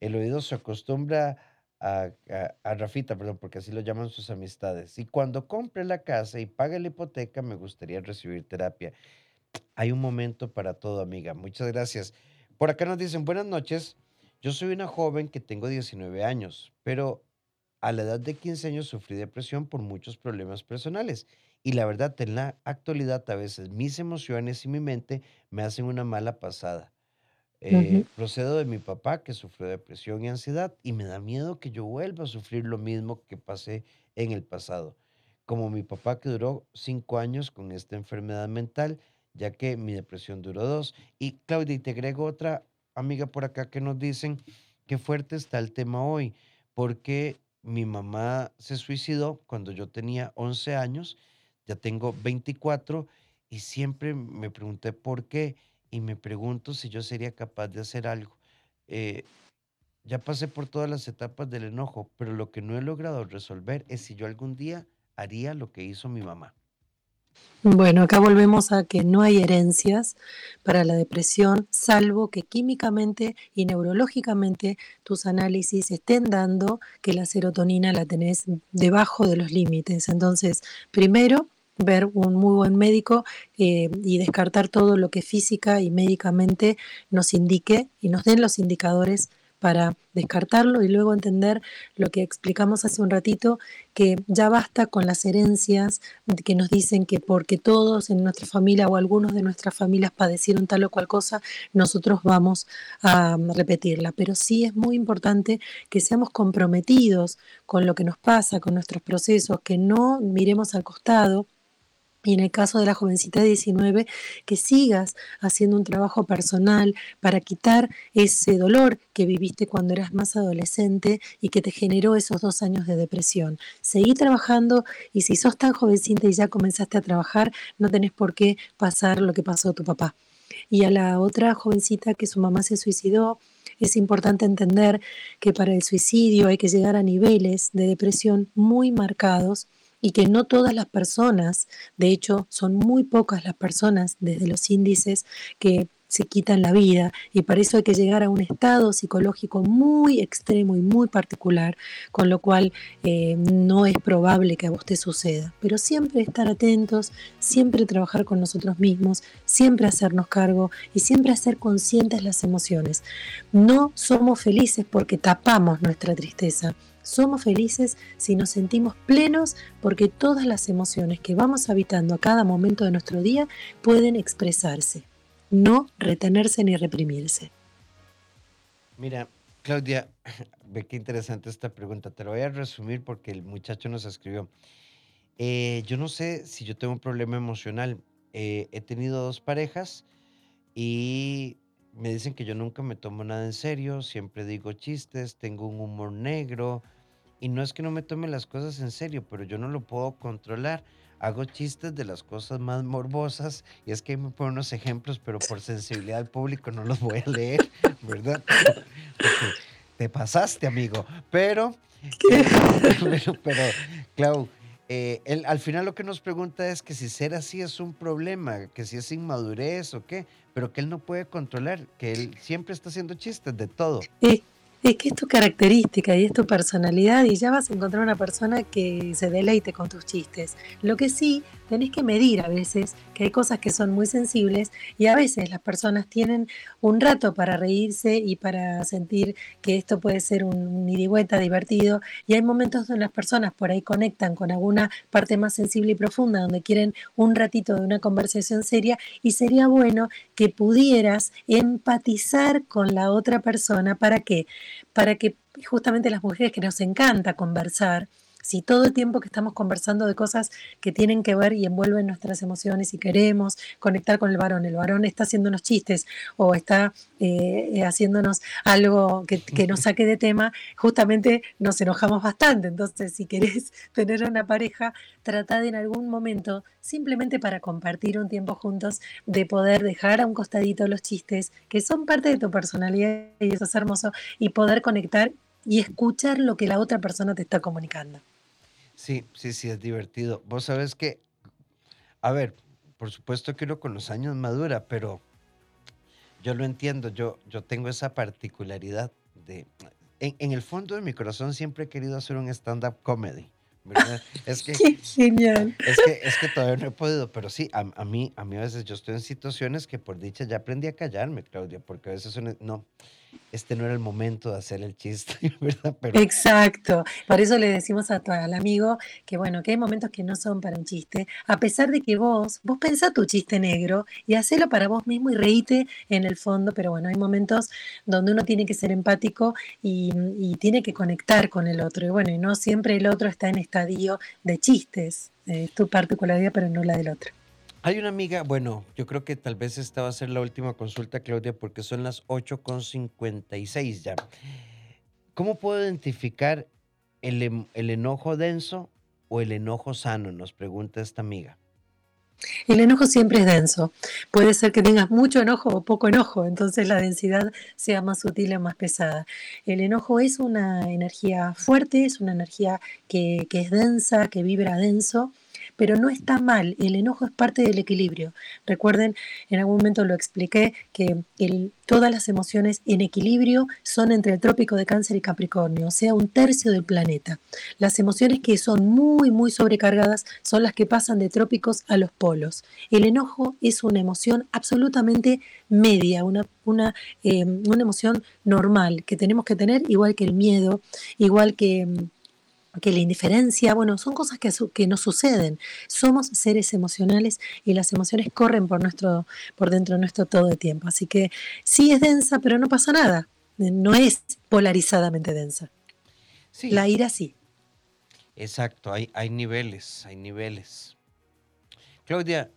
el oído se acostumbra a, a- a Rafita, perdón, porque así lo llaman sus amistades. Y cuando compre la casa y pague la hipoteca, me gustaría recibir terapia. Hay un momento para todo, amiga. Muchas gracias. Por acá nos dicen, buenas noches, yo soy una joven que tengo 19 años, pero a la edad de 15 años sufrí depresión por muchos problemas personales. Y la verdad, en la actualidad a veces mis emociones y mi mente me hacen una mala pasada. Eh, procedo de mi papá que sufrió depresión y ansiedad y me da miedo que yo vuelva a sufrir lo mismo que pasé en el pasado, como mi papá que duró cinco años con esta enfermedad mental, ya que mi depresión duró dos. Y Claudia, y te agrego otra amiga por acá que nos dicen qué fuerte está el tema hoy, porque mi mamá se suicidó cuando yo tenía 11 años, ya tengo 24 y siempre me pregunté por qué y me pregunto si yo sería capaz de hacer algo. Eh, ya pasé por todas las etapas del enojo, pero lo que no he logrado resolver es si yo algún día haría lo que hizo mi mamá. Bueno, acá volvemos a que no hay herencias para la depresión, salvo que químicamente y neurológicamente tus análisis estén dando que la serotonina la tenés debajo de los límites. Entonces, primero, ver un muy buen médico eh, y descartar todo lo que física y médicamente nos indique y nos den los indicadores para descartarlo y luego entender lo que explicamos hace un ratito, que ya basta con las herencias que nos dicen que porque todos en nuestra familia o algunos de nuestras familias padecieron tal o cual cosa, nosotros vamos a repetirla. Pero sí es muy importante que seamos comprometidos con lo que nos pasa, con nuestros procesos, que no miremos al costado y en el caso de la jovencita de 19, que sigas haciendo un trabajo personal para quitar ese dolor que viviste cuando eras más adolescente y que te generó esos dos años de depresión. Seguí trabajando y si sos tan jovencita y ya comenzaste a trabajar, no tenés por qué pasar lo que pasó a tu papá. Y a la otra jovencita que su mamá se suicidó, es importante entender que para el suicidio hay que llegar a niveles de depresión muy marcados y que no todas las personas, de hecho son muy pocas las personas desde los índices que se quitan la vida y para eso hay que llegar a un estado psicológico muy extremo y muy particular, con lo cual eh, no es probable que a vos te suceda. Pero siempre estar atentos, siempre trabajar con nosotros mismos, siempre hacernos cargo y siempre hacer conscientes las emociones. No somos felices porque tapamos nuestra tristeza. Somos felices si nos sentimos plenos porque todas las emociones que vamos habitando a cada momento de nuestro día pueden expresarse, no retenerse ni reprimirse. Mira, Claudia, ve qué interesante esta pregunta. Te lo voy a resumir porque el muchacho nos escribió. Eh, yo no sé si yo tengo un problema emocional. Eh, he tenido dos parejas y me dicen que yo nunca me tomo nada en serio, siempre digo chistes, tengo un humor negro y no es que no me tome las cosas en serio, pero yo no lo puedo controlar. Hago chistes de las cosas más morbosas y es que ahí me ponen unos ejemplos, pero por sensibilidad al público no los voy a leer, ¿verdad? Porque te pasaste, amigo. Pero, eh, pero, pero, Clau, eh, él al final lo que nos pregunta es que si ser así es un problema, que si es inmadurez o qué, pero que él no puede controlar, que él siempre está haciendo chistes de todo. Es, es que es tu característica y es tu personalidad y ya vas a encontrar una persona que se deleite con tus chistes. Lo que sí, tenés que medir a veces que hay cosas que son muy sensibles y a veces las personas tienen un rato para reírse y para sentir que esto puede ser un vuelta divertido y hay momentos donde las personas por ahí conectan con alguna parte más sensible y profunda donde quieren un ratito de una conversación seria y sería bueno que pudieras empatizar con la otra persona para qué? Para que justamente las mujeres que nos encanta conversar, si todo el tiempo que estamos conversando de cosas que tienen que ver y envuelven nuestras emociones y queremos conectar con el varón, el varón está haciendo unos chistes o está eh, haciéndonos algo que, que, nos saque de tema, justamente nos enojamos bastante. Entonces, si querés tener una pareja, trata de en algún momento, simplemente para compartir un tiempo juntos, de poder dejar a un costadito los chistes, que son parte de tu personalidad y eso es hermoso, y poder conectar y escuchar lo que la otra persona te está comunicando. Sí, sí, sí, es divertido. Vos sabés que, a ver, por supuesto que uno con los años madura, pero yo lo entiendo, yo, yo tengo esa particularidad de... En, en el fondo de mi corazón siempre he querido hacer un stand-up comedy, ¿verdad? Es que, Qué genial. es que, es que todavía no he podido, pero sí, a, a mí, a mí a veces yo estoy en situaciones que por dicha ya aprendí a callarme, Claudia, porque a veces son- no, este no era el momento de hacer el chiste, ¿verdad? Exacto. Por eso le decimos a tu, al amigo que bueno, que hay momentos que no son para un chiste, a pesar de que vos, vos pensá tu chiste negro y hacelo para vos mismo y reíte en el fondo, pero bueno, hay momentos donde uno tiene que ser empático y, y tiene que conectar con el otro. Y bueno, y no siempre el otro está en estadio de chistes. Es tu particularidad, pero no la del otro. Hay una amiga, bueno, yo creo que tal vez esta va a ser la última consulta, Claudia, porque son las 8.56 ya. ¿Cómo puedo identificar el, em- el enojo denso o el enojo sano? Nos pregunta esta amiga. El enojo siempre es denso. Puede ser que tengas mucho enojo o poco enojo, entonces la densidad sea más sutil o más pesada. El enojo es una energía fuerte, es una energía que, que es densa, que vibra denso, pero no está mal. El enojo es parte del equilibrio. Recuerden, en algún momento lo expliqué, que todas las emociones en equilibrio son entre el trópico de cáncer y Capricornio, o sea, un tercio del planeta. Las emociones que son muy, muy sobrecargadas son las que pasan de trópicos a los polos. El enojo es una emoción absolutamente media, una, una, eh, una emoción normal que tenemos que tener, igual que el miedo, igual que, mm, que la indiferencia. Bueno, son cosas que, su- que nos suceden. Somos seres emocionales y las emociones corren por, nuestro, por dentro de nuestro todo el tiempo. Así que sí es densa, pero no pasa nada. No es polarizadamente densa. Sí, La ira sí. exacto, hay, hay niveles, hay niveles. Claudia,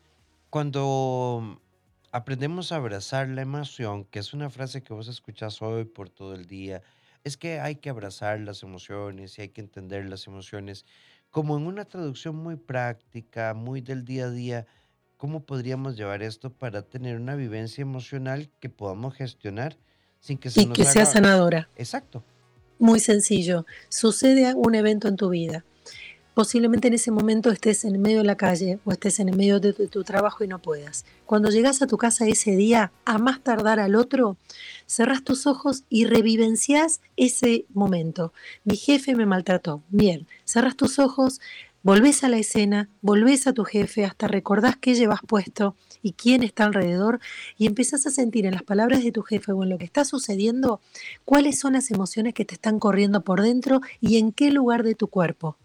cuando aprendemos a abrazar la emoción, que es una frase que vos escuchás hoy por todo el día, es que hay que abrazar las emociones y hay que entender las emociones, como en una traducción muy práctica, muy del día a día, ¿cómo podríamos llevar esto para tener una vivencia emocional que podamos gestionar sin que se Y nos que sea sanadora. Exacto. Muy sencillo. Sucede un evento en tu vida. Posiblemente en ese momento estés en medio de la calle o estés en el medio de tu, de tu trabajo y no puedas. Cuando llegas a tu casa ese día, a más tardar al otro, cerrás tus ojos y revivencias ese momento. Mi jefe me maltrató. Bien, cerrás tus ojos, volvés a la escena, volvés a tu jefe, hasta recordás qué llevas puesto y quién está alrededor y empezás a sentir en las palabras de tu jefe o en lo que está sucediendo cuáles son las emociones que te están corriendo por dentro y en qué lugar de tu cuerpo.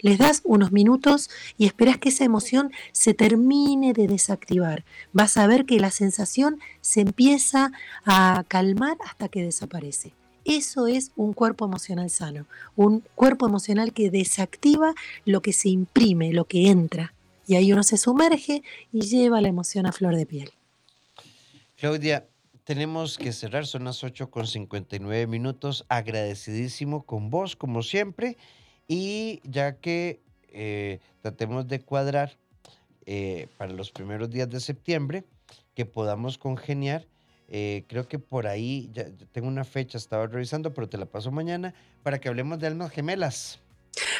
Les das unos minutos y esperás que esa emoción se termine de desactivar. Vas a ver que la sensación se empieza a calmar hasta que desaparece. Eso es un cuerpo emocional sano, un cuerpo emocional que desactiva lo que se imprime, lo que entra. Y ahí uno se sumerge y lleva la emoción a flor de piel. Claudia, tenemos que cerrar, son las 8 con 59 minutos. Agradecidísimo con vos, como siempre. Y ya que eh, tratemos de cuadrar eh, para los primeros días de septiembre, que podamos congeniar. eh, creo que por ahí, ya, tengo una fecha, estaba revisando, pero te la paso mañana, para que hablemos de almas gemelas.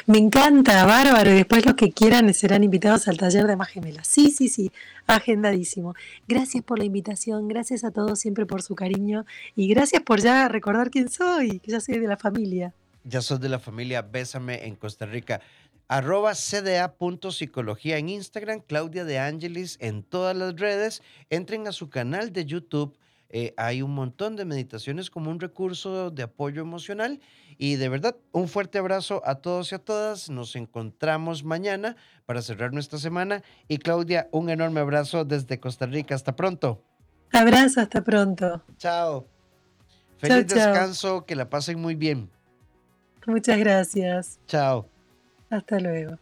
Me encanta, bárbaro. Y después los que quieran serán invitados al taller de más gemelas. Sí, sí, sí, agendadísimo. Gracias por la invitación, gracias a todos siempre por su cariño y gracias por ya recordar quién soy, que ya soy de la familia. Ya sos de la familia Bésame en Costa Rica. Arroba cda.psicología en Instagram, Claudia de Angelis en todas las redes. Entren a su canal de YouTube. eh, hay un montón de meditaciones como un recurso de apoyo emocional. Y de verdad, un fuerte abrazo a todos y a todas. Nos encontramos mañana para cerrar nuestra semana. Y Claudia, un enorme abrazo desde Costa Rica. Hasta pronto. Abrazo, hasta pronto. Chao. Feliz Chao, chao. descanso. Que la pasen muy bien. Muchas gracias. Chao. Hasta luego.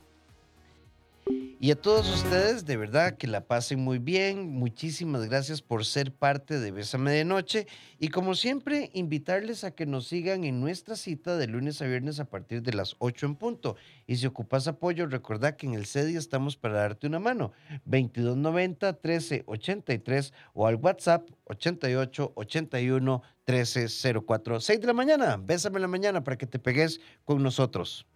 Y a todos ustedes, de verdad, que la pasen muy bien. Muchísimas gracias por ser parte de Bésame de Noche. Y como siempre, invitarles a que nos sigan en nuestra cita de lunes a viernes a partir de las 8 en punto. Y si ocupas apoyo, recordad que en el CEDI estamos para darte una mano. 2290 1383 o al WhatsApp 88 81 1304. 6 de la mañana. Bésame en la mañana para que te pegues con nosotros.